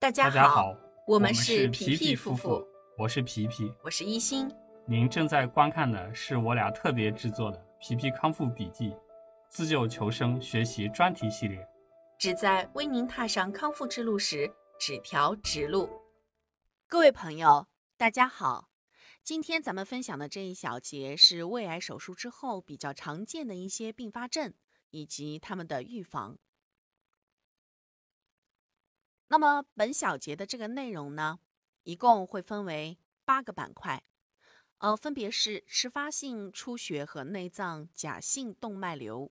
大家好，我们们是皮皮皮夫夫妇，我是皮皮。我是一心。您正在观看的是我俩特别制作的《皮皮康复笔记》自救求生学习专题系列。旨在为您踏上康复之路时指条直路。各位朋友，大家好。今天咱们分享的这一小节是胃癌手术之后比较常见的一些并发症以及他们的预防。那么本小节的这个内容呢，一共会分为八个板块，呃，分别是迟发性出血和内脏假性动脉瘤。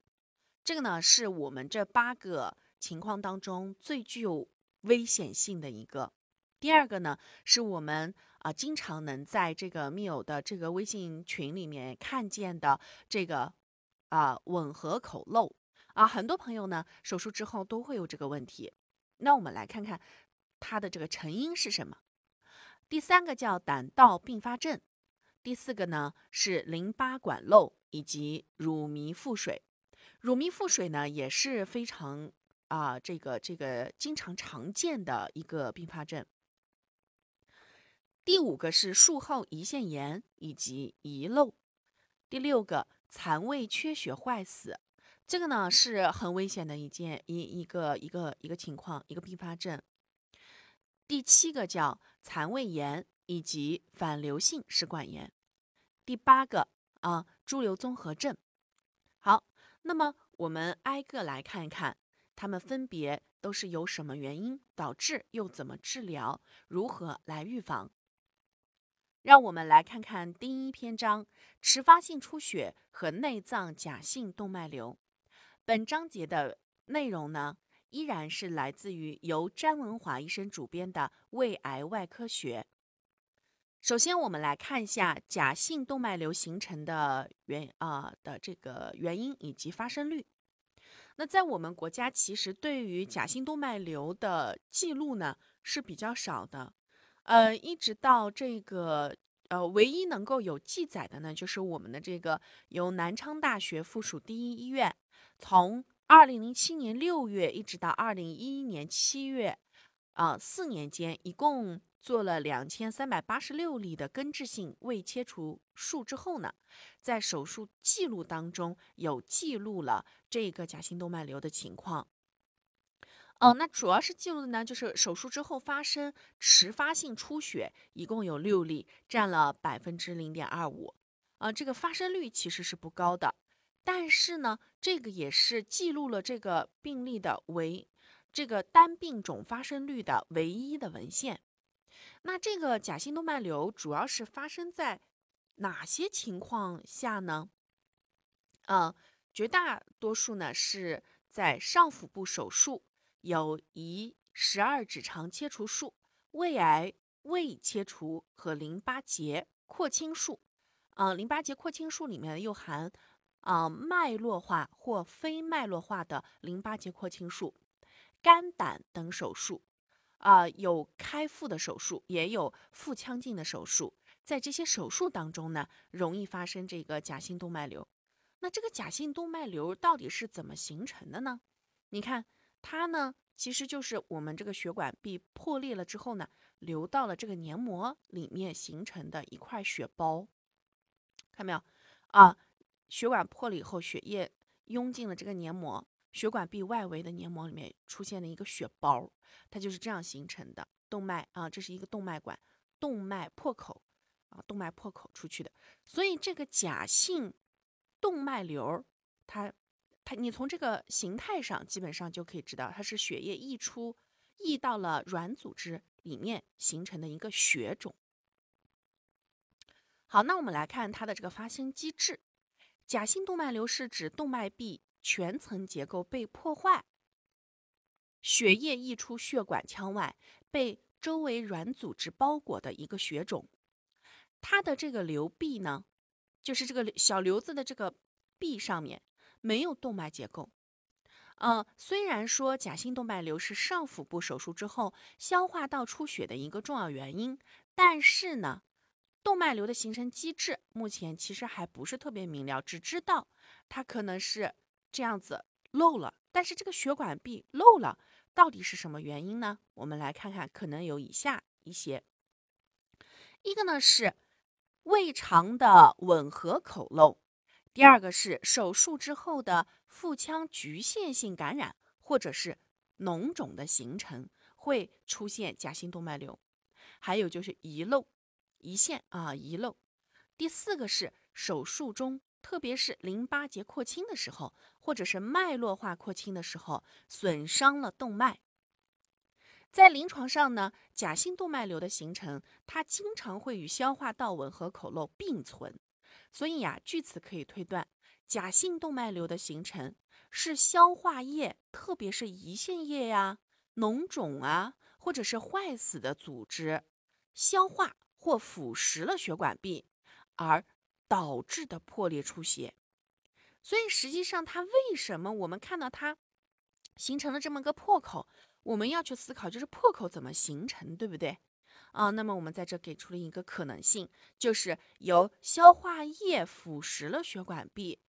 这个呢是我们这八个情况当中最具有危险性的一个。第二个呢，是我们啊、经常能在这个密友的这个微信群里面看见的这个啊、吻合口漏啊，很多朋友呢手术之后都会有这个问题。那我们来看看它的这个成因是什么。第三个叫胆道并发症，第四个呢是淋巴管漏以及乳糜腹水。乳糜腹水呢也是非常啊、这个这个经常常见的一个并发症。第五个是术后胰腺炎以及遗漏，第六个残胃缺血坏死，这个呢是很危险的一件一一个一个一个情况，一个并发症。第七个叫残胃炎以及反流性食管炎，第八个啊猪瘤综合症。好，那么我们挨个来看一看，它们分别都是由什么原因导致，又怎么治疗，如何来预防。让我们来看看第一篇章：迟发性出血和内脏假性动脉瘤。本章节的内容呢，依然是来自于由詹文华医生主编的《胃癌外科学》。首先，我们来看一下假性动脉瘤形成的原啊、的这个原因以及发生率。那在我们国家，其实对于假性动脉瘤的记录呢是比较少的。呃，一直到这个呃，唯一能够有记载的呢，就是我们的这个由南昌大学附属第一医院，从二零零七年六月一直到二零一一年七月，啊、四年间一共做了两千三百八十六例的根治性胃切除术之后呢，在手术记录当中有记录了这个假性动脉瘤的情况。哦，那主要是记录的呢，就是手术之后发生迟发性出血，一共有六例，占了百分之零点二五。啊，这个发生率其实是不高的，但是呢，这个也是记录了这个病例的唯这个单病种发生率的唯一的文献。那这个假性动脉瘤主要是发生在哪些情况下呢？呃，绝大多数呢是在上腹部手术。有胰十二指肠切除术、胃癌胃切除和淋巴结扩清术。啊、淋巴结扩清术里面又含啊、脉络化或非脉络化的淋巴结扩清术、肝胆等手术。啊、有开腹的手术，也有腹腔镜的手术。在这些手术当中呢，容易发生这个假性动脉瘤。那这个假性动脉瘤到底是怎么形成的呢？你看。它呢，其实就是我们这个血管壁破裂了之后呢，流到了这个黏膜里面形成的一块血包，看到没有啊？血管破了以后，血液涌进了这个黏膜，血管壁外围的黏膜里面出现了一个血包，它就是这样形成的。动脉啊，这是一个动脉管，动脉破口啊，动脉破口出去的。所以这个假性动脉瘤，它。它，你从这个形态上基本上就可以知道，它是血液溢出，溢到了软组织里面形成的一个血肿。好，那我们来看它的这个发生机制。假性动脉瘤是指动脉壁全层结构被破坏，血液溢出血管腔外，被周围软组织包裹的一个血肿。它的这个瘤壁呢，就是这个小瘤子的这个壁上面。没有动脉结构，呃，虽然说假性动脉瘤是上腹部手术之后消化道出血的一个重要原因，但是呢，动脉瘤的形成机制目前其实还不是特别明了，只知道它可能是这样子漏了，但是这个血管壁漏了，到底是什么原因呢？我们来看看，可能有以下一些。一个呢是胃肠的吻合口漏，第二个是手术之后的腹腔局限性感染，或者是脓肿的形成，会出现假性动脉瘤。还有就是遗漏、胰腺啊遗漏。第四个是手术中。特别是淋巴结扩清的时候，或者是脉络化扩清的时候，损伤了动脉。在临床上呢，假性动脉瘤的形成，它经常会与消化道吻合口漏并存。所以呀，据此可以推断，假性动脉瘤的形成是消化液，特别是胰腺液呀、脓肿啊，或者是坏死的组织消化或腐蚀了血管壁，而。导致的破裂出血，所以实际上它为什么我们看到它形成了这么个破口，我们要去思考就是破口怎么形成，对不对？啊，那么我们在这给出了一个可能性，就是由消化液腐蚀了血管壁，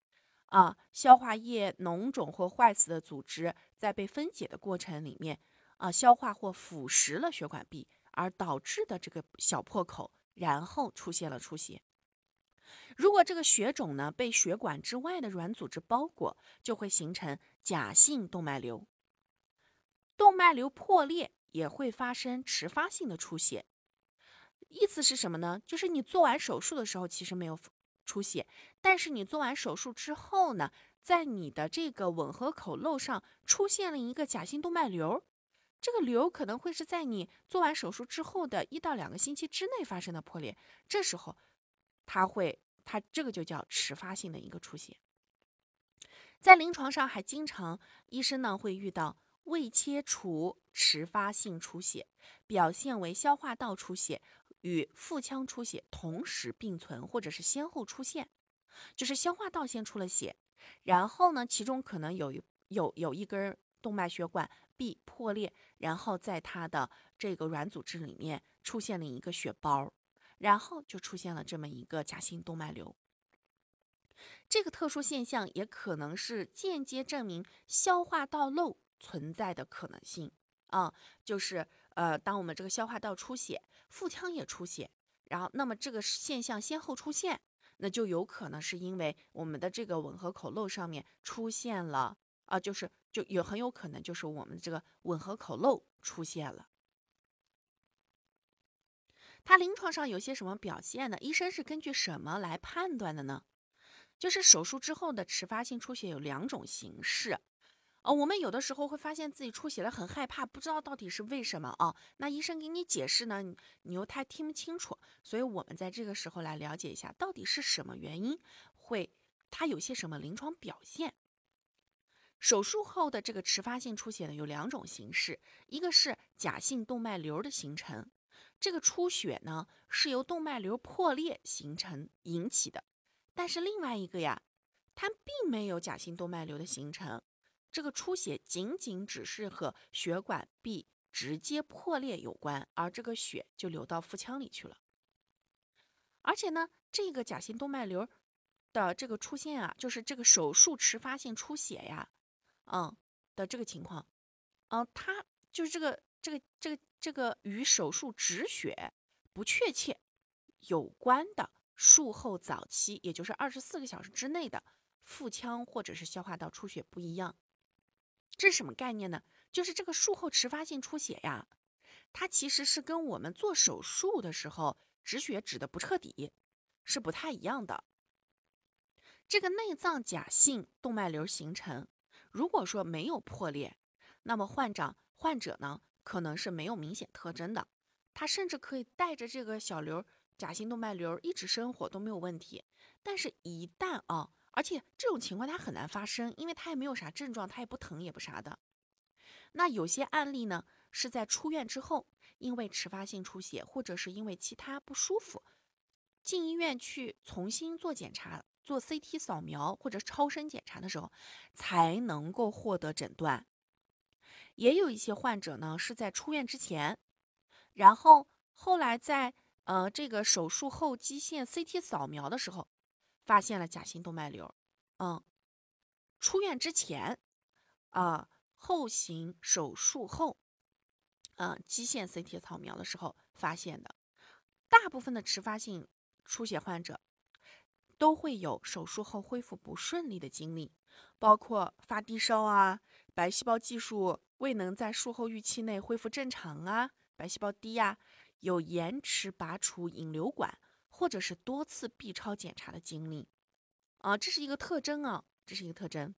啊，消化液脓肿或坏死的组织在被分解的过程里面，啊，消化或腐蚀了血管壁，而导致的这个小破口，然后出现了出血。如果这个血肿呢被血管之外的软组织包裹，就会形成假性动脉瘤。动脉瘤破裂也会发生迟发性的出血。意思是什么呢？就是你做完手术的时候其实没有出血，但是你做完手术之后呢，在你的这个吻合口漏上出现了一个假性动脉瘤。这个瘤可能会是在你做完手术之后的一到两个星期之内发生的破裂。这时候，它会。它这个就叫迟发性的一个出血，在临床上还经常医生呢会遇到未切除迟发性出血，表现为消化道出血与腹腔出血同时并存，或者是先后出现，就是消化道先出了血，然后呢其中可能有一有有一根动脉血管壁破裂，然后在它的这个软组织里面出现了一个血包。然后就出现了这么一个假性动脉瘤，这个特殊现象也可能是间接证明消化道漏存在的可能性啊，就是呃，当我们这个消化道出血，腹腔也出血，然后那么这个现象先后出现，那就有可能是因为我们的这个吻合口漏上面出现了啊，就是就有很有可能就是我们这个吻合口漏出现了。它临床上有些什么表现呢？医生是根据什么来判断的呢？就是手术之后的迟发性出血有两种形式，哦，我们有的时候会发现自己出血了，很害怕，不知道到底是为什么啊？那医生给你解释呢，你又太听不清楚，所以我们在这个时候来了解一下，到底是什么原因会它有些什么临床表现？手术后的这个迟发性出血呢，有两种形式，一个是假性动脉瘤的形成。这个出血呢，是由动脉瘤破裂形成引起的，但是另外一个呀，它并没有假性动脉瘤的形成，这个出血仅仅只是和血管壁直接破裂有关，而这个血就流到腹腔里去了。而且呢，这个假性动脉瘤的这个出现啊，就是这个手术迟发性出血呀，嗯的这个情况，嗯，它就是这个。这个这个这个与手术止血不确切有关的术后早期，也就是二十四个小时之内的腹腔或者是消化道出血不一样，这是什么概念呢？就是这个术后迟发性出血呀，它其实是跟我们做手术的时候止血止的不彻底是不太一样的。这个内脏假性动脉瘤形成，如果说没有破裂，那么患者患者呢？可能是没有明显特征的，他甚至可以带着这个小瘤、假性动脉瘤一直生活都没有问题。但是，一旦啊，而且这种情况它很难发生，因为它也没有啥症状，它也不疼也不啥的。那有些案例呢，是在出院之后，因为迟发性出血，或者是因为其他不舒服，进医院去重新做检查，做 CT 扫描或者超声检查的时候，才能够获得诊断。也有一些患者呢，是在出院之前，然后后来在呃这个手术后基线 CT 扫描的时候，发现了假性动脉瘤。嗯，出院之前啊，后行手术后，嗯，基线 CT 扫描的时候发现的。大部分的迟发性出血患者都会有手术后恢复不顺利的经历，包括发低烧啊，白细胞计数未能在术后预期内恢复正常啊，白细胞低呀，有延迟拔除引流管，或者是多次 B 超检查的经历，啊，这是一个特征啊，这是一个特征。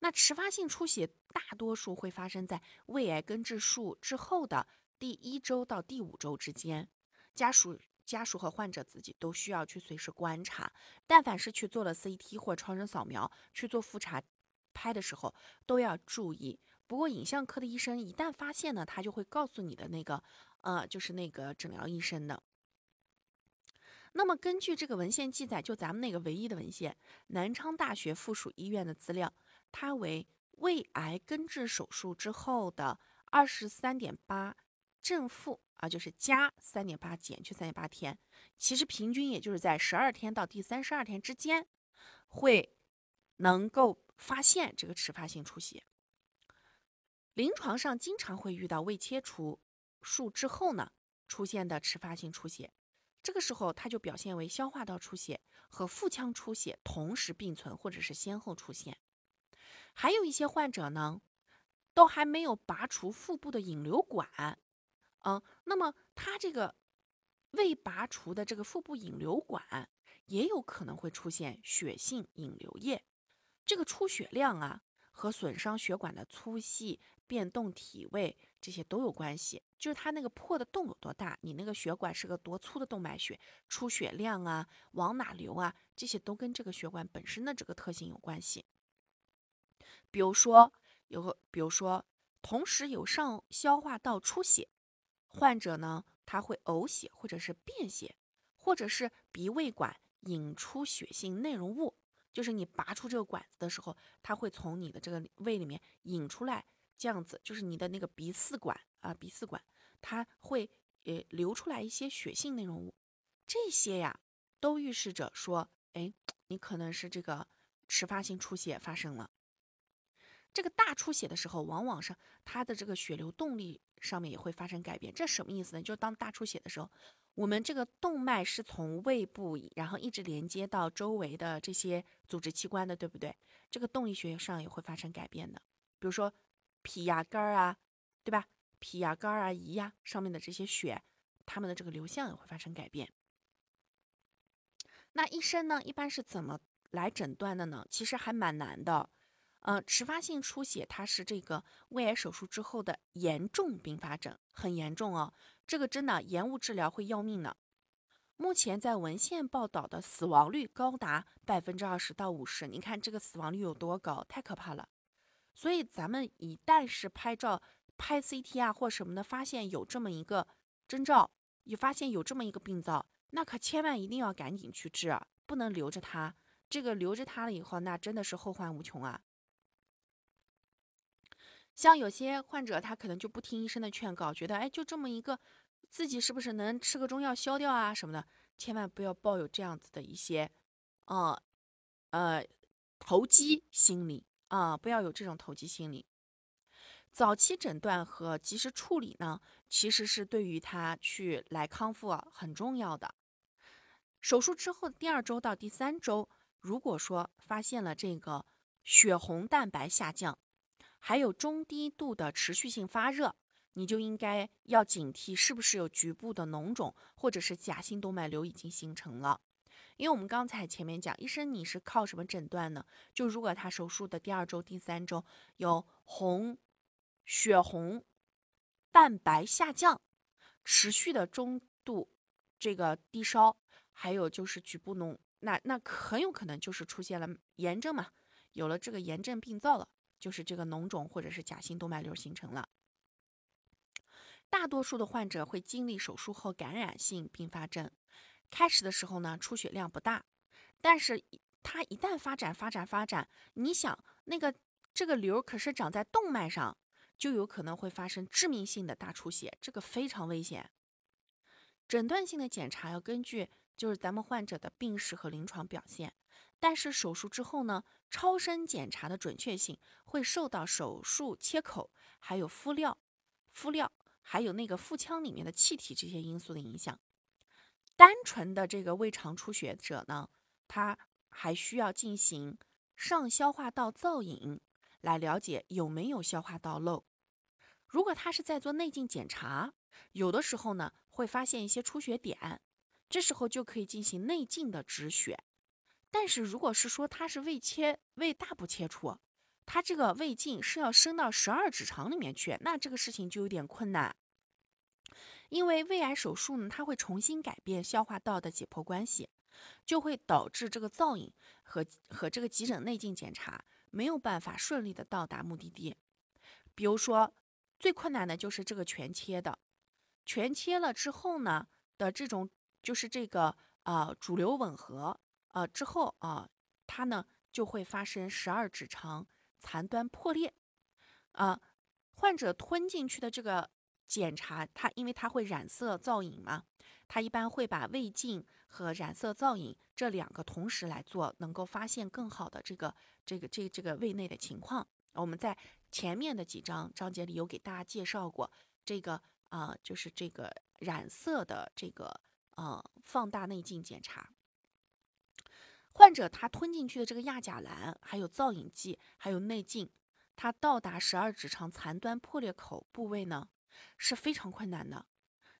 那迟发性出血大多数会发生在胃癌根治术之后的第一周到第五周之间，家属家属和患者自己都需要去随时观察。但凡是去做了 CT 或超声扫描去做复查拍的时候，都要注意。不过影像科的医生一旦发现呢，他就会告诉你的那个呃，就是那个诊疗医生的。那么根据这个文献记载，就咱们那个唯一的文献，南昌大学附属医院的资料。它为胃癌根治手术之后的二十三点八正负啊，就是加三点八减去三点八天，其实平均也就是在十二天到第三十二天之间，会能够发现这个迟发性出血。临床上经常会遇到胃切除术之后呢出现的迟发性出血，这个时候它就表现为消化道出血和腹腔出血同时并存或者是先后出现。还有一些患者呢，都还没有拔除腹部的引流管，嗯，那么他这个未拔除的这个腹部引流管，也有可能会出现血性引流液。这个出血量啊，和损伤血管的粗细、变动体位这些都有关系。就是它那个破的洞有多大，你那个血管是个多粗的动脉血，出血量啊，往哪流啊，这些都跟这个血管本身的这个特性有关系。比如说有个，比如说同时有上消化道出血，患者呢他会呕血或者是便血，或者是鼻胃管引出血性内容物，就是你拔出这个管子的时候，它会从你的这个胃里面引出来，这样子就是你的那个鼻饲管啊，鼻饲管它会呃流出来一些血性内容物，这些呀都预示着说，哎，你可能是这个迟发性出血发生了。这个大出血的时候，往往是它的这个血流动力上面也会发生改变。这什么意思呢？就是当大出血的时候，我们这个动脉是从胃部，然后一直连接到周围的这些组织器官的，对不对？这个动力学上也会发生改变的。比如说脾呀、肝啊，对吧？脾呀、肝啊、胰呀上面的这些血，它们的这个流向也会发生改变。那医生呢，一般是怎么来诊断的呢？其实还蛮难的。呃，迟发性出血，它是这个胃癌手术之后的严重并发症，很严重哦。这个真的延误治疗会要命的。目前在文献报道的死亡率高达百分之二十到五十，你看这个死亡率有多高，太可怕了。所以咱们一旦是拍照、拍 CT 啊或什么的，发现有这么一个征兆，也发现有这么一个病灶，那可千万一定要赶紧去治，不能留着它。这个留着它了以后，那真的是后患无穷啊。像有些患者，他可能就不听医生的劝告，觉得哎，就这么一个，自己是不是能吃个中药消掉啊什么的？千万不要抱有这样子的一些，呃，呃，投机心理啊，不要有这种投机心理。早期诊断和及时处理呢，其实是对于他去来康复很重要的。手术之后第二周到第三周，如果说发现了这个血红蛋白下降，还有中低度的持续性发热，你就应该要警惕是不是有局部的脓肿，或者是假性动脉瘤已经形成了。因为我们刚才前面讲，医生你是靠什么诊断呢？就如果他手术的第二周、第三周有红血红蛋白下降，持续的中度这个低烧，还有就是局部脓，那那很有可能就是出现了炎症嘛，有了这个炎症病灶了。就是这个脓肿或者是假性动脉瘤形成了。大多数的患者会经历手术后感染性并发症，开始的时候呢出血量不大，但是它一旦发展发展发展，你想那个这个瘤可是长在动脉上，就有可能会发生致命性的大出血，这个非常危险。诊断性的检查要根据就是咱们患者的病史和临床表现。但是手术之后呢，超声检查的准确性会受到手术切口、还有敷料、敷料，还有那个腹腔里面的气体这些因素的影响。单纯的这个胃肠出血者呢，他还需要进行上消化道造影来了解有没有消化道漏。如果他是在做内镜检查，有的时候呢会发现一些出血点，这时候就可以进行内镜的止血。但是如果是说他是胃切胃大部切除，他这个胃镜是要伸到十二指肠里面去，那这个事情就有点困难。因为胃癌手术呢，它会重新改变消化道的解剖关系，就会导致这个造影和和这个急诊内镜检查没有办法顺利的到达目的地。比如说，最困难的就是这个全切的，全切了之后呢的这种就是这个啊主流吻合。啊，之后啊，它呢就会发生十二指肠残端破裂，啊，患者吞进去的这个检查，它因为它会染色造影嘛，它一般会把胃镜和染色造影这两个同时来做，能够发现更好的这个这个这这个胃内的情况。我们在前面的几章章节里有给大家介绍过这个啊，就是这个染色的这个呃放大内镜检查。患者他吞进去的这个亚甲蓝，还有造影剂，还有内镜，它到达十二指肠残端破裂口部位呢，是非常困难的。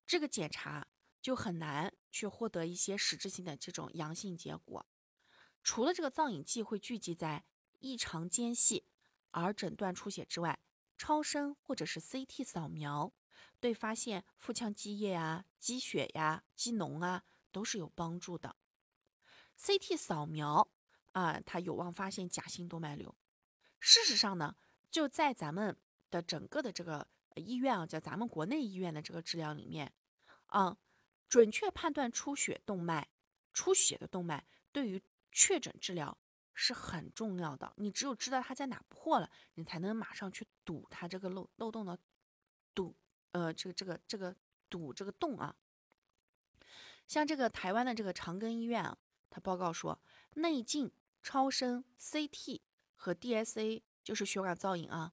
这个检查就很难去获得一些实质性的这种阳性结果。除了这个造影剂会聚集在异常间隙而诊断出血之外，超声或者是 CT 扫描对发现腹腔积液啊、积血呀、积脓啊都是有帮助的。CT 扫描啊，它有望发现假性动脉瘤。事实上呢，就在咱们的整个的这个医院啊，在咱们国内医院的这个治疗里面，啊，准确判断出血动脉、出血的动脉，对于确诊治疗是很重要的。你只有知道它在哪破了，你才能马上去堵它这个漏漏洞的堵，呃，这个这个这个堵这个洞啊。像这个台湾的这个长庚医院啊。他报告说，内镜、超声、CT 和 DSA 就是血管造影啊，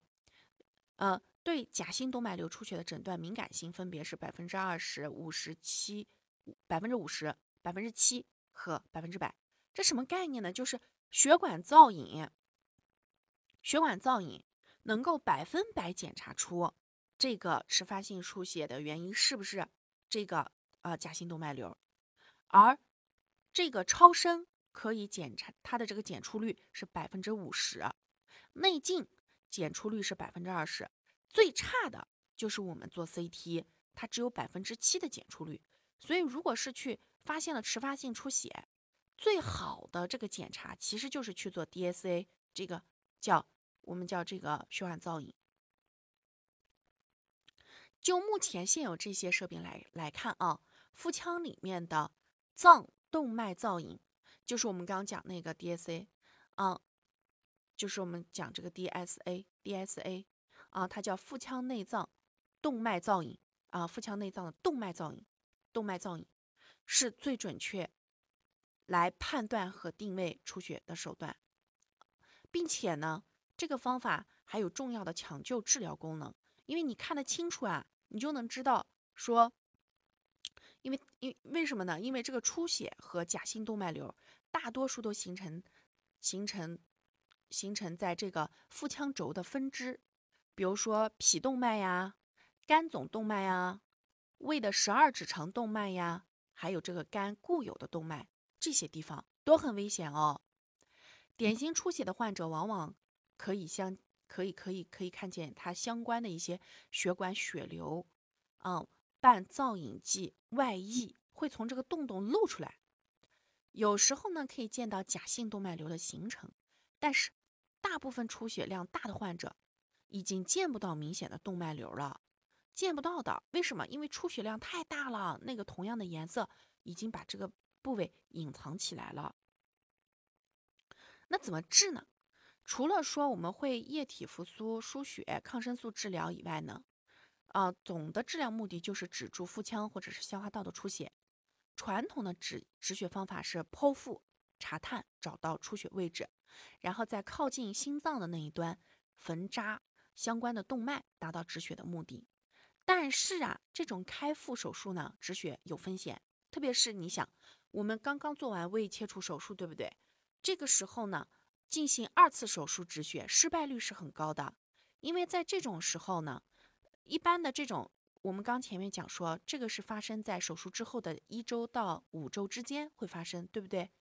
呃，对假性动脉瘤出血的诊断敏感性分别是百分之二十五十七、百分之五十、百分之七和百分之百。这什么概念呢？就是血管造影，血管造影能够百分百检查出这个迟发性出血的原因是不是这个啊假性动脉瘤，而这个超声可以检查它的这个检出率是百分之五十，内镜检出率是百分之二十，最差的就是我们做 CT，它只有百分之七的检出率。所以，如果是去发现了迟发性出血，最好的这个检查其实就是去做 DSA，这个叫我们叫这个血管造影。就目前现有这些设备来来看啊，腹腔里面的脏。动脉造影就是我们刚刚讲那个 DSA 啊，就是我们讲这个 DSA，DSA 啊，它叫腹腔内脏动脉造影啊，腹腔内脏的动脉造影，动脉造影是最准确来判断和定位出血的手段，并且呢，这个方法还有重要的抢救治疗功能，因为你看得清楚啊，你就能知道说。因为因为什么呢？因为这个出血和假性动脉瘤大多数都形成形成形成在这个腹腔轴的分支，比如说脾动脉呀、肝总动脉呀、胃的十二指肠动脉呀，还有这个肝固有的动脉，这些地方都很危险哦。典型出血的患者往往可以相可以可以可以看见它相关的一些血管血流，嗯。伴造影剂外溢会从这个洞洞露出来，有时候呢可以见到假性动脉瘤的形成，但是大部分出血量大的患者已经见不到明显的动脉瘤了，见不到的，为什么？因为出血量太大了，那个同样的颜色已经把这个部位隐藏起来了。那怎么治呢？除了说我们会液体复苏、输血、抗生素治疗以外呢？啊，总的治疗目的就是止住腹腔或者是消化道的出血，传统的止止血方法是剖腹查探，找到出血位置，然后在靠近心脏的那一端缝扎相关的动脉，达到止血的目的。但是啊，这种开腹手术呢，止血有风险，特别是你想，我们刚刚做完胃切除手术，对不对？这个时候呢，进行二次手术止血，失败率是很高的，因为在这种时候呢，一般的这种，我们刚前面讲说，这个是发生在手术之后的一周到五周之间会发生，对不对？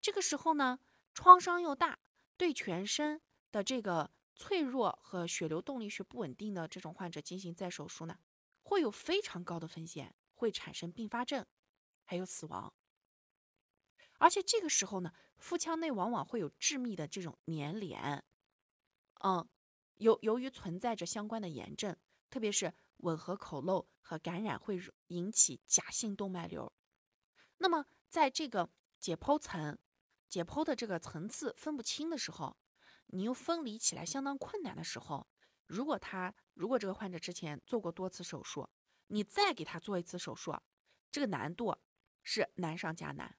这个时候呢，创伤又大，对全身的这个脆弱和血流动力学不稳定的这种患者进行再手术呢，会有非常高的风险，会产生并发症，还有死亡。而且这个时候呢，腹腔内往往会有致密的这种粘连，嗯，由由于存在着相关的炎症，特别是吻合口漏和感染，会引起假性动脉瘤。那么在这个解剖层、解剖的这个层次分不清的时候，你又分离起来相当困难的时候，如果他如果这个患者之前做过多次手术，你再给他做一次手术，这个难度是难上加难。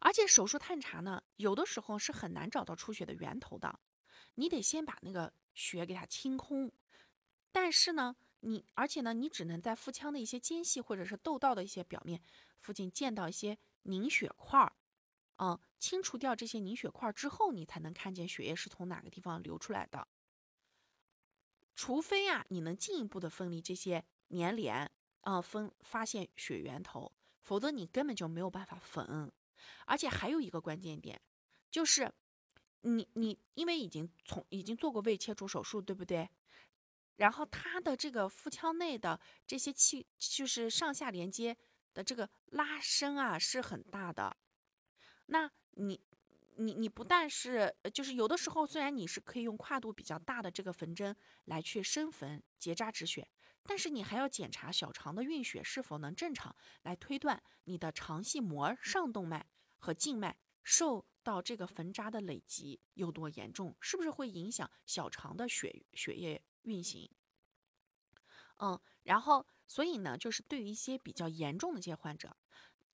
而且手术探查呢，有的时候是很难找到出血的源头的，你得先把那个血给它清空。但是呢，你而且呢，你只能在腹腔的一些间隙或者是窦道的一些表面附近见到一些凝血块儿，嗯，清除掉这些凝血块之后，你才能看见血液是从哪个地方流出来的。除非啊，你能进一步的分离这些粘连，啊，分发现血源头，否则你根本就没有办法缝。而且还有一个关键点，就是你你因为已经从已经做过胃切除手术，对不对？然后它的这个腹腔内的这些气，就是上下连接的这个拉伸啊，是很大的。那你你你不但是就是有的时候，虽然你是可以用跨度比较大的这个缝针来去深缝结扎止血，但是你还要检查小肠的运血是否能正常，来推断你的肠系膜上动脉。和静脉受到这个缝扎的累积有多严重，是不是会影响小肠的血血液运行？嗯，然后所以呢，就是对于一些比较严重的这些患者，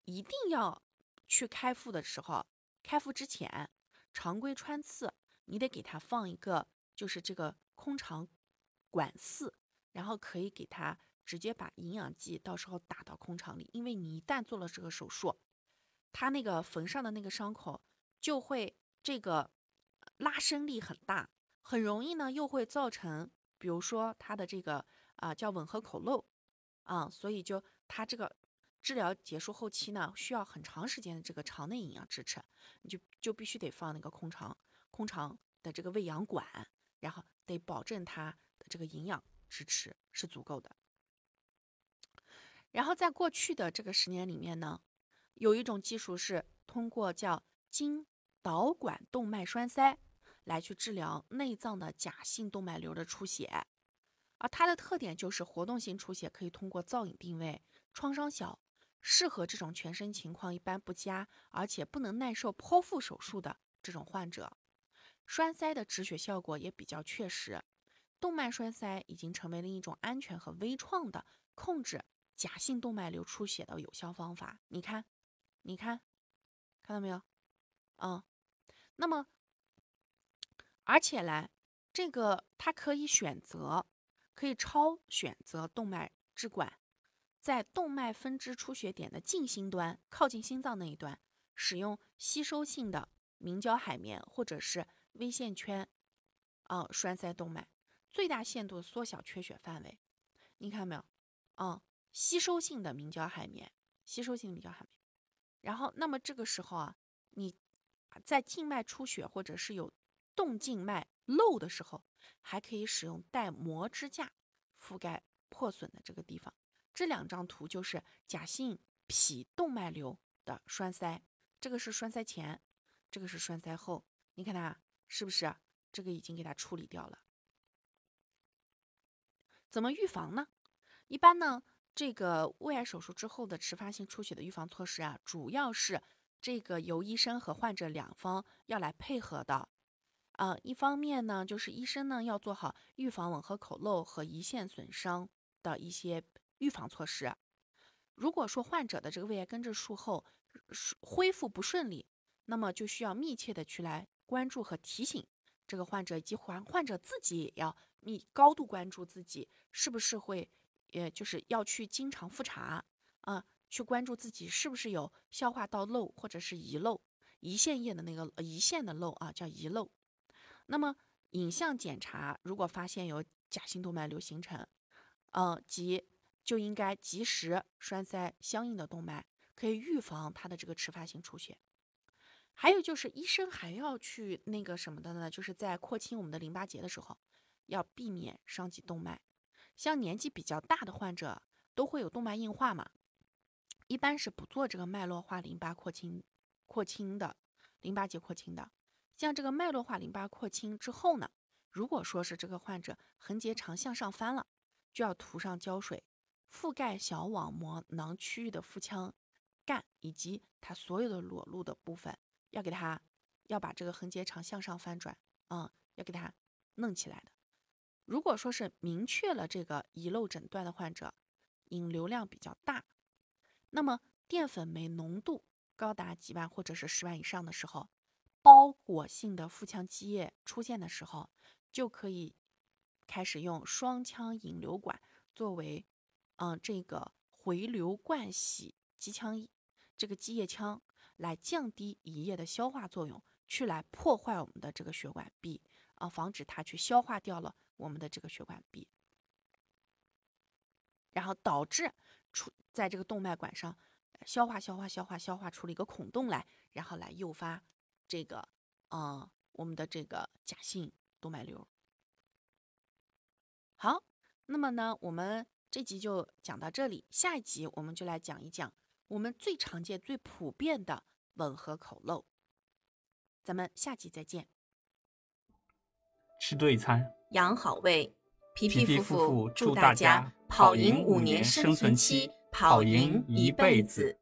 一定要去开腹的时候，开腹之前常规穿刺，你得给他放一个就是这个空肠管刺，然后可以给他直接把营养剂到时候打到空肠里，因为你一旦做了这个手术。它那个缝上的那个伤口就会这个拉伸力很大，很容易呢又会造成，比如说它的这个啊叫吻合口漏啊，所以就它这个治疗结束后期呢需要很长时间的这个肠内营养支持，你就就必须得放那个空肠空肠的这个喂养管，然后得保证它的这个营养支持是足够的。然后在过去的这个十年里面呢。有一种技术是通过叫经导管动脉栓塞来去治疗内脏的假性动脉瘤的出血，而它的特点就是活动性出血可以通过造影定位，创伤小，适合这种全身情况一般不佳而且不能耐受剖腹手术的这种患者。栓塞的止血效果也比较确实，动脉栓塞已经成为了一种安全和微创的控制假性动脉瘤出血的有效方法。你看。你看，看到没有？嗯，那么，而且来，这个它可以选择，可以超选择动脉支管，在动脉分支出血点的近心端，靠近心脏那一端，使用吸收性的明胶海绵或者是微线圈，啊，栓塞动脉，最大限度缩小缺血范围。你看到没有？嗯，吸收性的明胶海绵，吸收性的明胶海绵。然后，那么这个时候啊，你在静脉出血或者是有动静脉漏的时候，还可以使用带膜支架覆盖破损的这个地方。这两张图就是假性脾动脉瘤的栓塞，这个是栓塞前，这个是栓塞后。你看它是不是？这个已经给它处理掉了。怎么预防呢？一般呢？这个胃癌手术之后的迟发性出血的预防措施啊，主要是这个由医生和患者两方要来配合的。啊，一方面呢，就是医生呢要做好预防吻合口漏和胰腺损伤的一些预防措施。如果说患者的这个胃癌根治术后恢复不顺利，那么就需要密切的去来关注和提醒这个患者，以及患患者自己也要密高度关注自己是不是会，呃就是要去经常复查啊，去关注自己是不是有消化道漏或者是遗漏、胰腺液的那个胰腺的漏啊，叫遗漏。那么影像检查如果发现有假性动脉瘤形成，嗯，及就应该及时栓塞相应的动脉，可以预防它的这个迟发性出血。还有就是，医生还要去那个什么的呢？就是在扩清我们的淋巴结的时候，要避免伤及动脉。像年纪比较大的患者，都会有动脉硬化嘛，一般是不做这个脉络化淋巴扩清、扩清的淋巴结扩清的。像这个脉络化淋巴扩清之后呢，如果说是这个患者横结肠向上翻了，就要涂上胶水，覆盖小网膜囊区域的腹腔干以及它所有的裸露的部分。要给它，要把这个横结肠向上翻转，啊，要给它弄起来的。如果说是明确了这个遗漏诊断的患者，引流量比较大，那么淀粉酶浓度高达几万或者是十万以上的时候，包裹性的腹腔积液出现的时候，就可以开始用双腔引流管作为，嗯，这个回流灌洗机腔这个积液腔。来降低胰液的消化作用，去来破坏我们的这个血管壁啊，防止它去消化掉了我们的这个血管壁，然后导致出在这个动脉管上消化消化消化消化出了一个孔洞来，然后来诱发这个啊我们的这个假性动脉瘤。好，那么呢，我们这集就讲到这里，下一集我们就来讲一讲。我们最常见、最普遍的吻合口漏，咱们下集再见。吃对餐，养好胃，皮皮夫妇祝大家跑赢五年生存期，跑赢一辈子。